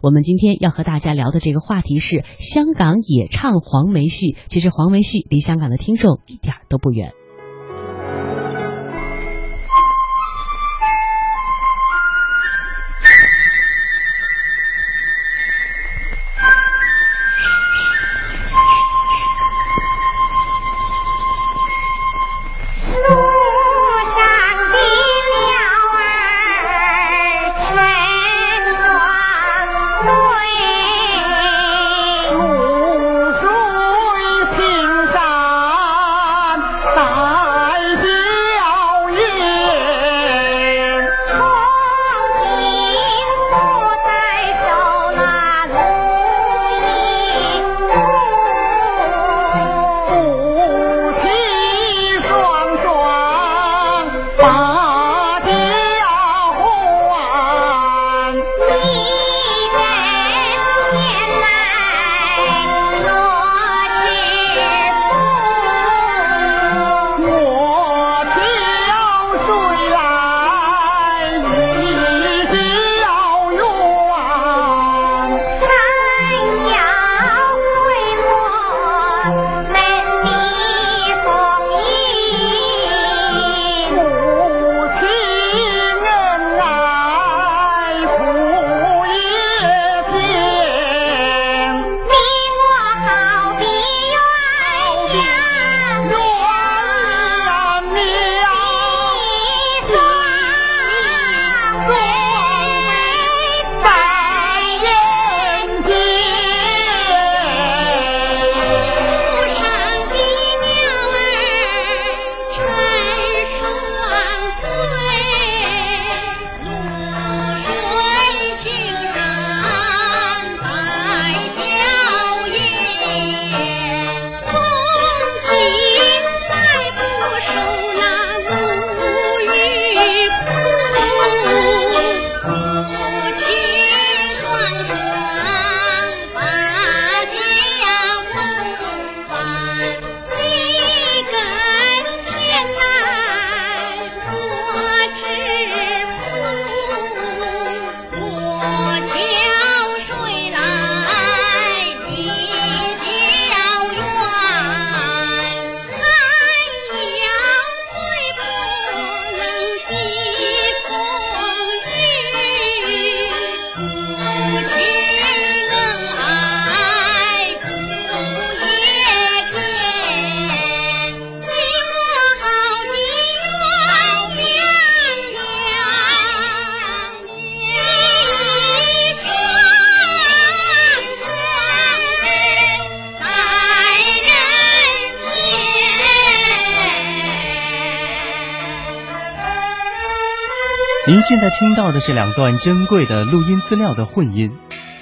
我们今天要和大家聊的这个话题是香港也唱黄梅戏。其实黄梅戏离香港的听众一点都不远。现在听到的是两段珍贵的录音资料的混音，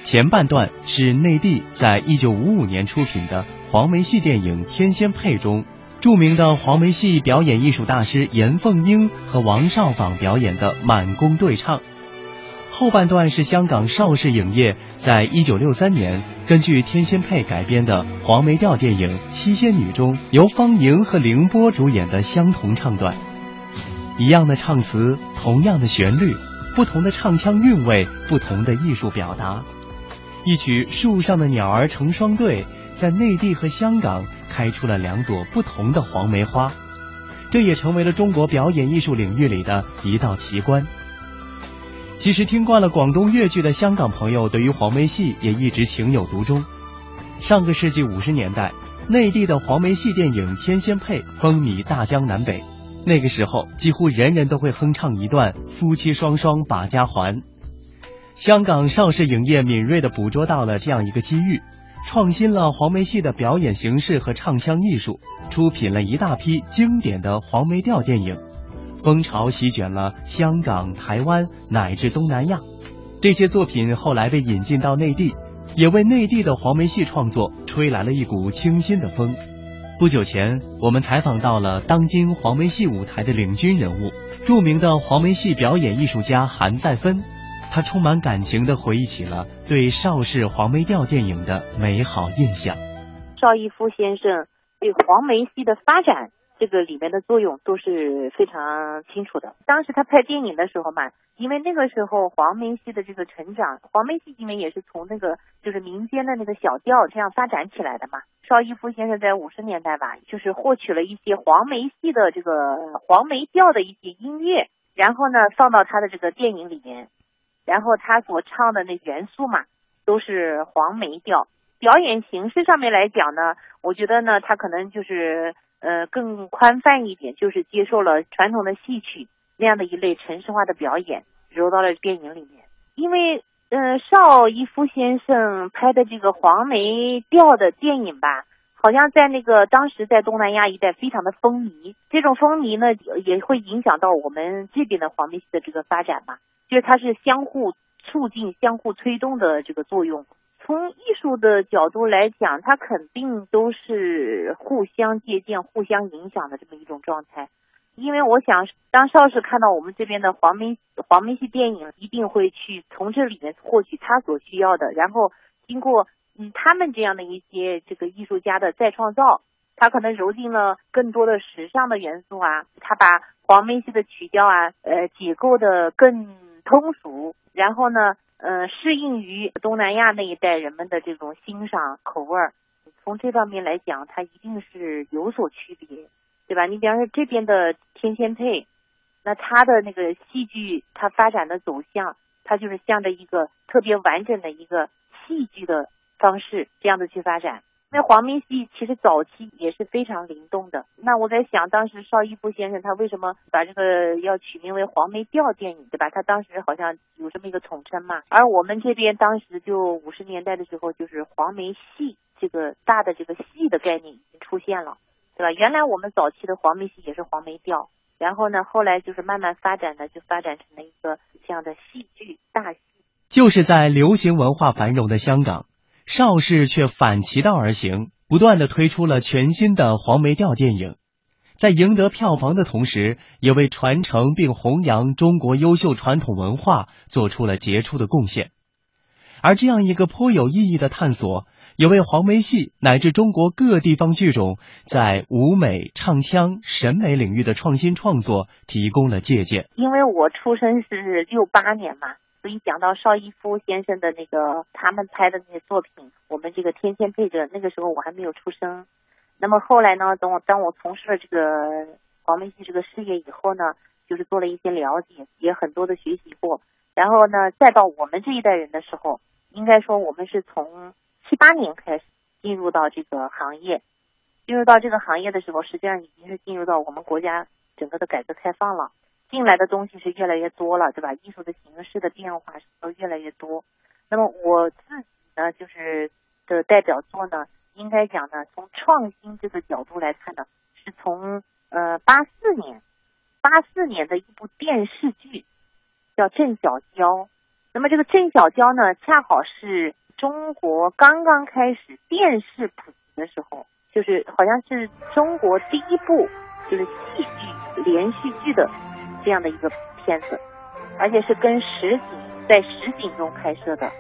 前半段是内地在一九五五年出品的黄梅戏电影《天仙配》中，著名的黄梅戏表演艺术大师严凤英和王少舫表演的满宫对唱；后半段是香港邵氏影业在一九六三年根据《天仙配》改编的黄梅调电影《七仙女》中，由方莹和凌波主演的相同唱段。一样的唱词，同样的旋律，不同的唱腔韵味，不同的艺术表达。一曲《树上的鸟儿成双对》在内地和香港开出了两朵不同的黄梅花，这也成为了中国表演艺术领域里的一道奇观。其实听惯了广东粤剧的香港朋友，对于黄梅戏也一直情有独钟。上个世纪五十年代，内地的黄梅戏电影《天仙配》风靡大江南北。那个时候，几乎人人都会哼唱一段夫妻双双把家还。香港邵氏影业敏锐地捕捉到了这样一个机遇，创新了黄梅戏的表演形式和唱腔艺术，出品了一大批经典的黄梅调电影，风潮席卷了香港、台湾乃至东南亚。这些作品后来被引进到内地，也为内地的黄梅戏创作吹来了一股清新的风。不久前，我们采访到了当今黄梅戏舞台的领军人物，著名的黄梅戏表演艺术家韩再芬。他充满感情地回忆起了对邵氏黄梅调电影的美好印象。邵逸夫先生对黄梅戏的发展这个里面的作用都是非常清楚的。当时他拍电影的时候嘛，因为那个时候黄梅戏的这个成长，黄梅戏因为也是从那个就是民间的那个小调这样发展起来的嘛。邵逸夫先生在五十年代吧，就是获取了一些黄梅戏的这个黄梅调的一些音乐，然后呢放到他的这个电影里面，然后他所唱的那元素嘛，都是黄梅调。表演形式上面来讲呢，我觉得呢，他可能就是呃更宽泛一点，就是接受了传统的戏曲那样的一类程式化的表演，揉到了电影里面。因为呃邵逸夫先生拍的这个黄梅调的电影吧，好像在那个当时在东南亚一带非常的风靡。这种风靡呢，也会影响到我们这边的黄梅戏的这个发展嘛，就是它是相互促进、相互推动的这个作用。从艺术的角度来讲，它肯定都是互相借鉴、互相影响的这么一种状态。因为我想，当邵氏看到我们这边的黄梅黄梅戏电影，一定会去从这里面获取他所需要的。然后经过嗯他们这样的一些这个艺术家的再创造，他可能揉进了更多的时尚的元素啊，他把黄梅戏的曲调啊呃解构的更通俗，然后呢。呃，适应于东南亚那一带人们的这种欣赏口味儿，从这方面来讲，它一定是有所区别，对吧？你比方说这边的天仙配，那它的那个戏剧，它发展的走向，它就是向着一个特别完整的一个戏剧的方式这样的去发展。那黄梅戏其实早期也是非常灵动的。那我在想，当时邵逸夫先生他为什么把这个要取名为黄梅调电影，对吧？他当时好像有这么一个统称嘛。而我们这边当时就五十年代的时候，就是黄梅戏这个大的这个戏的概念已经出现了，对吧？原来我们早期的黄梅戏也是黄梅调，然后呢，后来就是慢慢发展的，就发展成了一个这样的戏剧大戏。就是在流行文化繁荣的香港。邵氏却反其道而行，不断的推出了全新的黄梅调电影，在赢得票房的同时，也为传承并弘扬中国优秀传统文化做出了杰出的贡献。而这样一个颇有意义的探索，也为黄梅戏乃至中国各地方剧种在舞美、唱腔、审美领域的创新创作提供了借鉴。因为我出生是六八年嘛。所以讲到邵逸夫先生的那个他们拍的那些作品，我们这个天天配着那个时候我还没有出生。那么后来呢，等我当我从事了这个黄梅戏这个事业以后呢，就是做了一些了解，也很多的学习过。然后呢，再到我们这一代人的时候，应该说我们是从七八年开始进入到这个行业，进入到这个行业的时候，实际上已经是进入到我们国家整个的改革开放了。进来的东西是越来越多了，对吧？艺术的形式的变化是都越来越多。那么我自己呢，就是的代表作呢，应该讲呢，从创新这个角度来看呢，是从呃八四年，八四年的一部电视剧叫《郑小娇》。那么这个郑小娇呢，恰好是中国刚刚开始电视普及的时候，就是好像是中国第一部就是戏剧连续剧的。这样的一个片子，而且是跟实景在实景中拍摄的。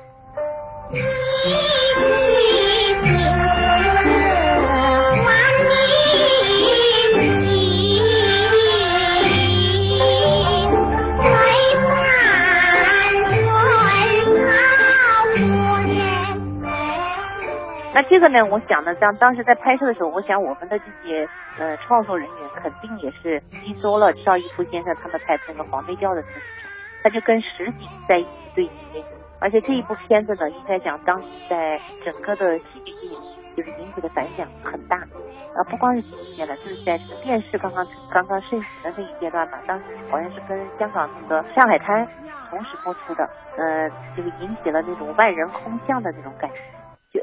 那这个呢？我想呢，当当时在拍摄的时候，我想我们的这些呃创作人员肯定也是吸收了邵逸夫先生他们拍的那个黄梅调的那个，他就跟实景在一起对接。而且这一部片子呢，应该讲当时在整个的戏剧界就是引起的反响很大。啊，不光是戏剧界了，就是在这个电视刚刚刚刚盛行的那一阶段嘛，当时好像是跟香港那个《上海滩》同时播出的，呃，就是引起了那种万人空巷的那种感觉。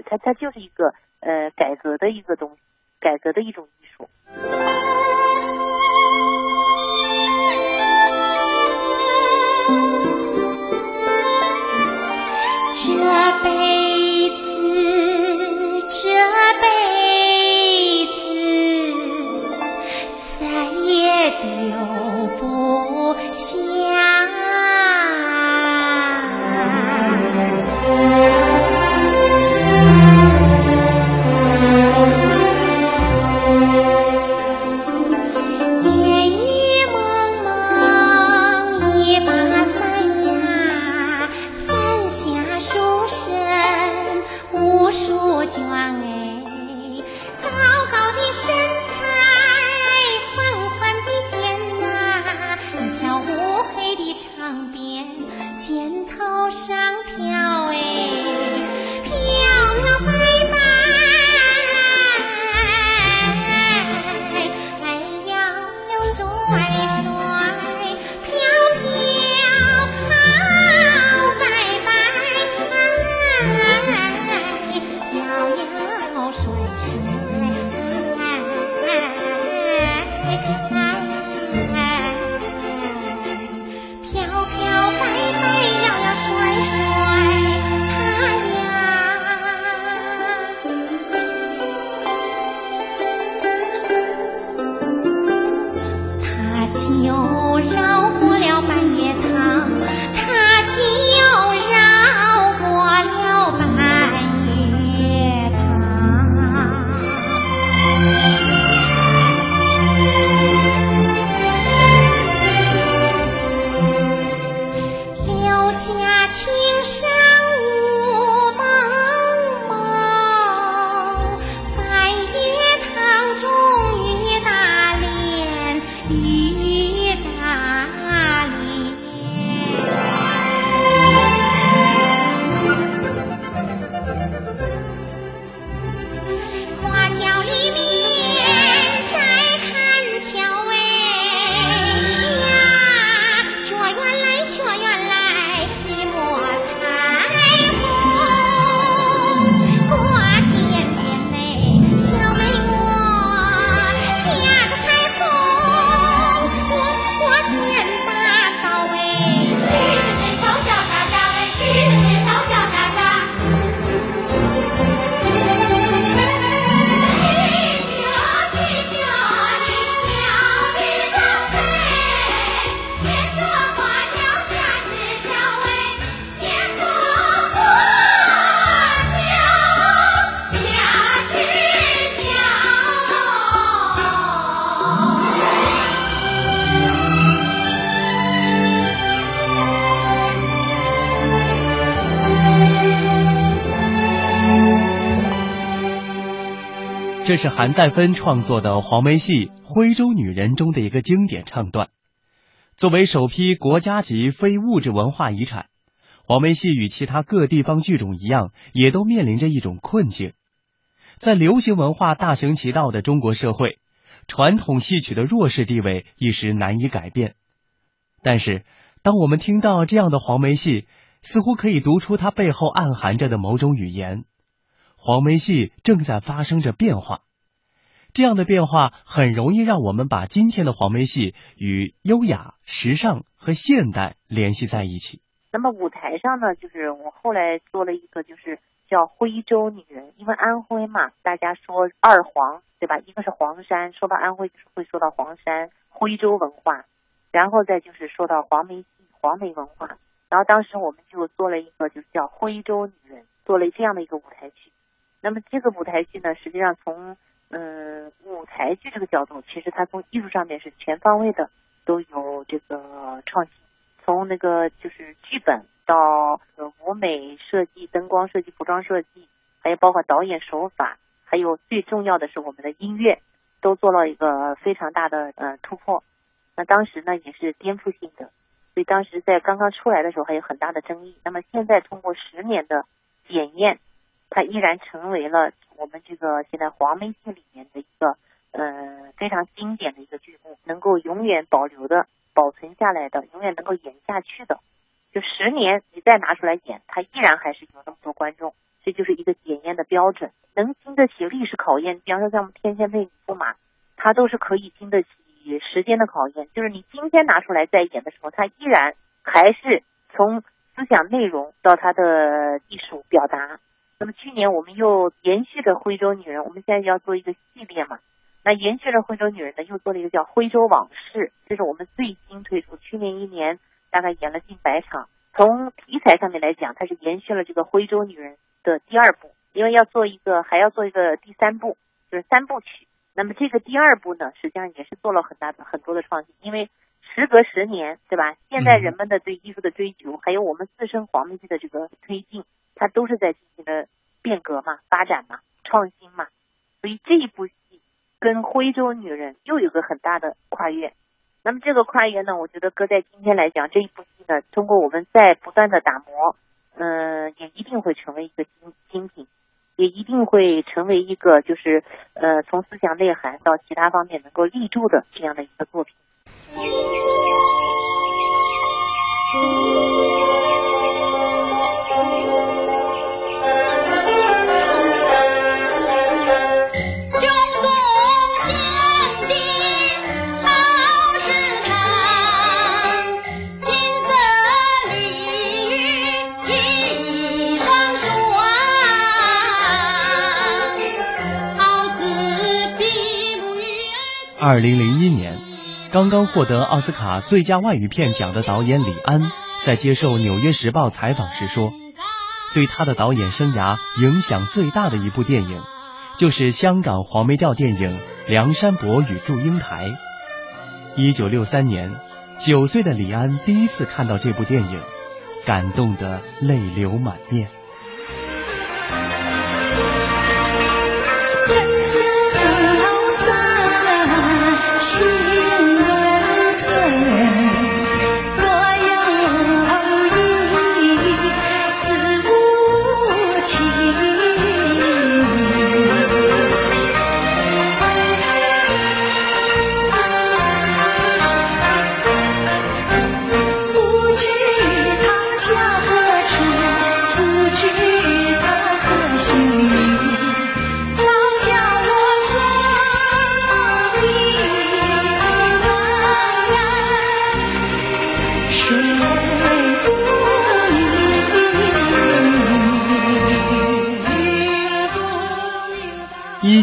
它它就是一个呃改革的一个东西，改革的一种艺术。这是韩再芬创作的黄梅戏《徽州女人》中的一个经典唱段。作为首批国家级非物质文化遗产，黄梅戏与其他各地方剧种一样，也都面临着一种困境。在流行文化大行其道的中国社会，传统戏曲的弱势地位一时难以改变。但是，当我们听到这样的黄梅戏，似乎可以读出它背后暗含着的某种语言。黄梅戏正在发生着变化，这样的变化很容易让我们把今天的黄梅戏与优雅、时尚和现代联系在一起。那么舞台上呢，就是我后来做了一个，就是叫徽州女人，因为安徽嘛，大家说二黄，对吧？一个是黄山，说到安徽就是会说到黄山、徽州文化，然后再就是说到黄梅戏、黄梅文化。然后当时我们就做了一个，就是叫徽州女人，做了这样的一个舞台剧。那么这个舞台剧呢，实际上从嗯舞台剧这个角度，其实它从艺术上面是全方位的都有这个创新，从那个就是剧本到舞美设计、灯光设计、服装设计，还有包括导演手法，还有最重要的是我们的音乐，都做了一个非常大的呃突破。那当时呢也是颠覆性的，所以当时在刚刚出来的时候还有很大的争议。那么现在通过十年的检验。它依然成为了我们这个现在黄梅戏里面的一个呃非常经典的一个剧目，能够永远保留的、保存下来的，永远能够演下去的。就十年你再拿出来演，它依然还是有那么多观众，这就是一个检验的标准，能经得起历史考验。比方说像我们天仙配女驸马，它都是可以经得起时间的考验。就是你今天拿出来再演的时候，它依然还是从思想内容到它的艺术表达。那么去年我们又延续着徽州女人，我们现在要做一个系列嘛。那延续着徽州女人呢，又做了一个叫徽州往事，这是我们最新推出。去年一年大概演了近百场。从题材上面来讲，它是延续了这个徽州女人的第二部，因为要做一个还要做一个第三部，就是三部曲。那么这个第二部呢，实际上也是做了很大的很多的创新，因为时隔十年，对吧？现在人们的对艺术的追求，还有我们自身黄梅戏的这个推进。它都是在进行的变革嘛、发展嘛、创新嘛，所以这一部戏跟《徽州女人》又有个很大的跨越。那么这个跨越呢，我觉得搁在今天来讲，这一部戏呢，通过我们在不断的打磨，嗯，也一定会成为一个精精品，也一定会成为一个就是呃，从思想内涵到其他方面能够立住的这样的一个作品。二零零一年，刚刚获得奥斯卡最佳外语片奖的导演李安，在接受《纽约时报》采访时说，对他的导演生涯影响最大的一部电影，就是香港黄梅调电影《梁山伯与祝英台》。一九六三年，九岁的李安第一次看到这部电影，感动得泪流满面。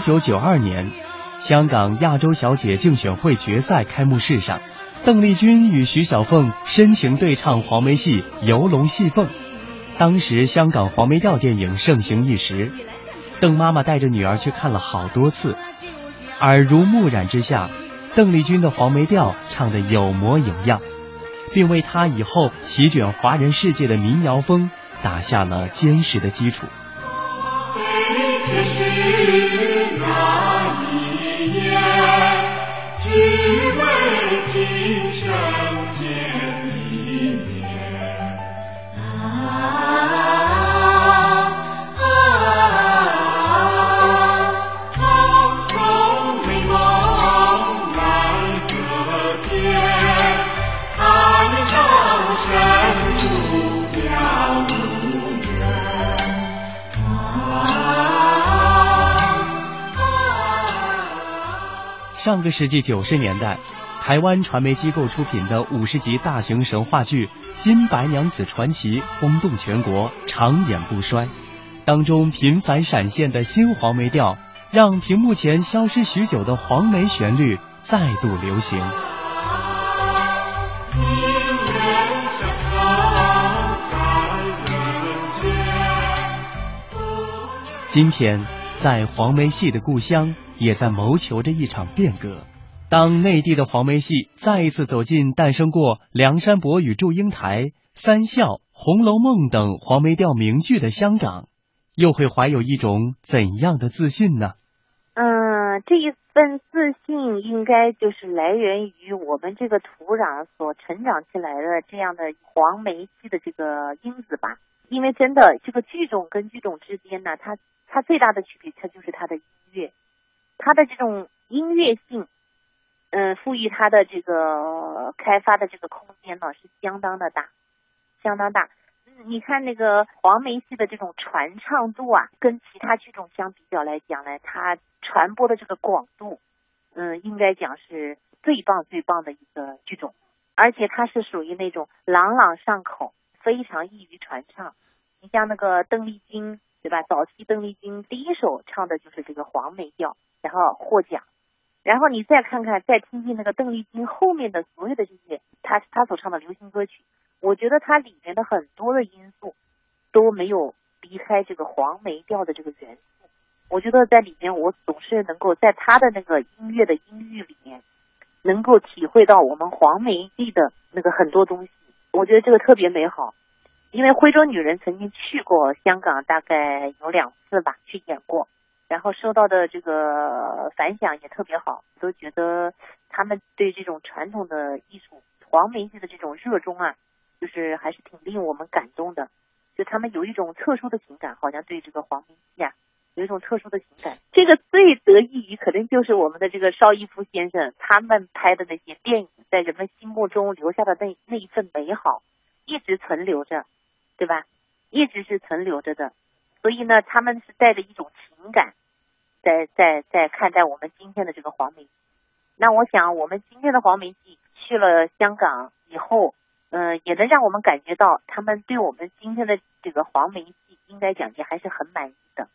一九九二年，香港亚洲小姐竞选会决赛开幕式上，邓丽君与徐小凤深情对唱黄梅戏《游龙戏凤》。当时香港黄梅调电影盛行一时，邓妈妈带着女儿去看了好多次，耳濡目染之下，邓丽君的黄梅调唱得有模有样，并为她以后席卷华人世界的民谣风打下了坚实的基础。就是那一年，只为今。上个世纪九十年代，台湾传媒机构出品的五十集大型神话剧《新白娘子传奇》轰动全国，长演不衰。当中频繁闪现的新黄梅调，让屏幕前消失许久的黄梅旋律再度流行。今天，在黄梅戏的故乡。也在谋求着一场变革。当内地的黄梅戏再一次走进诞生过《梁山伯与祝英台》《三笑》《红楼梦》等黄梅调名剧的香港，又会怀有一种怎样的自信呢？嗯，这一份自信应该就是来源于我们这个土壤所成长起来的这样的黄梅戏的这个因子吧。因为真的，这个剧种跟剧种之间呢，它它最大的区别，它就是它的音乐。它的这种音乐性，嗯，赋予它的这个开发的这个空间呢，是相当的大，相当大。你看那个黄梅戏的这种传唱度啊，跟其他剧种相比较来讲呢，它传播的这个广度，嗯，应该讲是最棒最棒的一个剧种，而且它是属于那种朗朗上口，非常易于传唱。你像那个邓丽君，对吧？早期邓丽君第一首唱的就是这个黄梅调。然后获奖，然后你再看看，再听听那个邓丽君后面的所有的这些，她她所唱的流行歌曲，我觉得它里面的很多的因素都没有离开这个黄梅调的这个元素。我觉得在里面，我总是能够在她的那个音乐的音域里面，能够体会到我们黄梅戏的那个很多东西。我觉得这个特别美好，因为徽州女人曾经去过香港，大概有两次吧，去演过。然后收到的这个反响也特别好，都觉得他们对这种传统的艺术黄梅戏的这种热衷啊，就是还是挺令我们感动的。就他们有一种特殊的情感，好像对这个黄梅戏啊有一种特殊的情感。这个最得益于可能就是我们的这个邵逸夫先生他们拍的那些电影，在人们心目中留下的那那一份美好，一直存留着，对吧？一直是存留着的。所以呢，他们是带着一种情感。在在在看待我们今天的这个黄梅戏，那我想我们今天的黄梅戏去了香港以后，嗯，也能让我们感觉到他们对我们今天的这个黄梅戏应该讲也还是很满意的。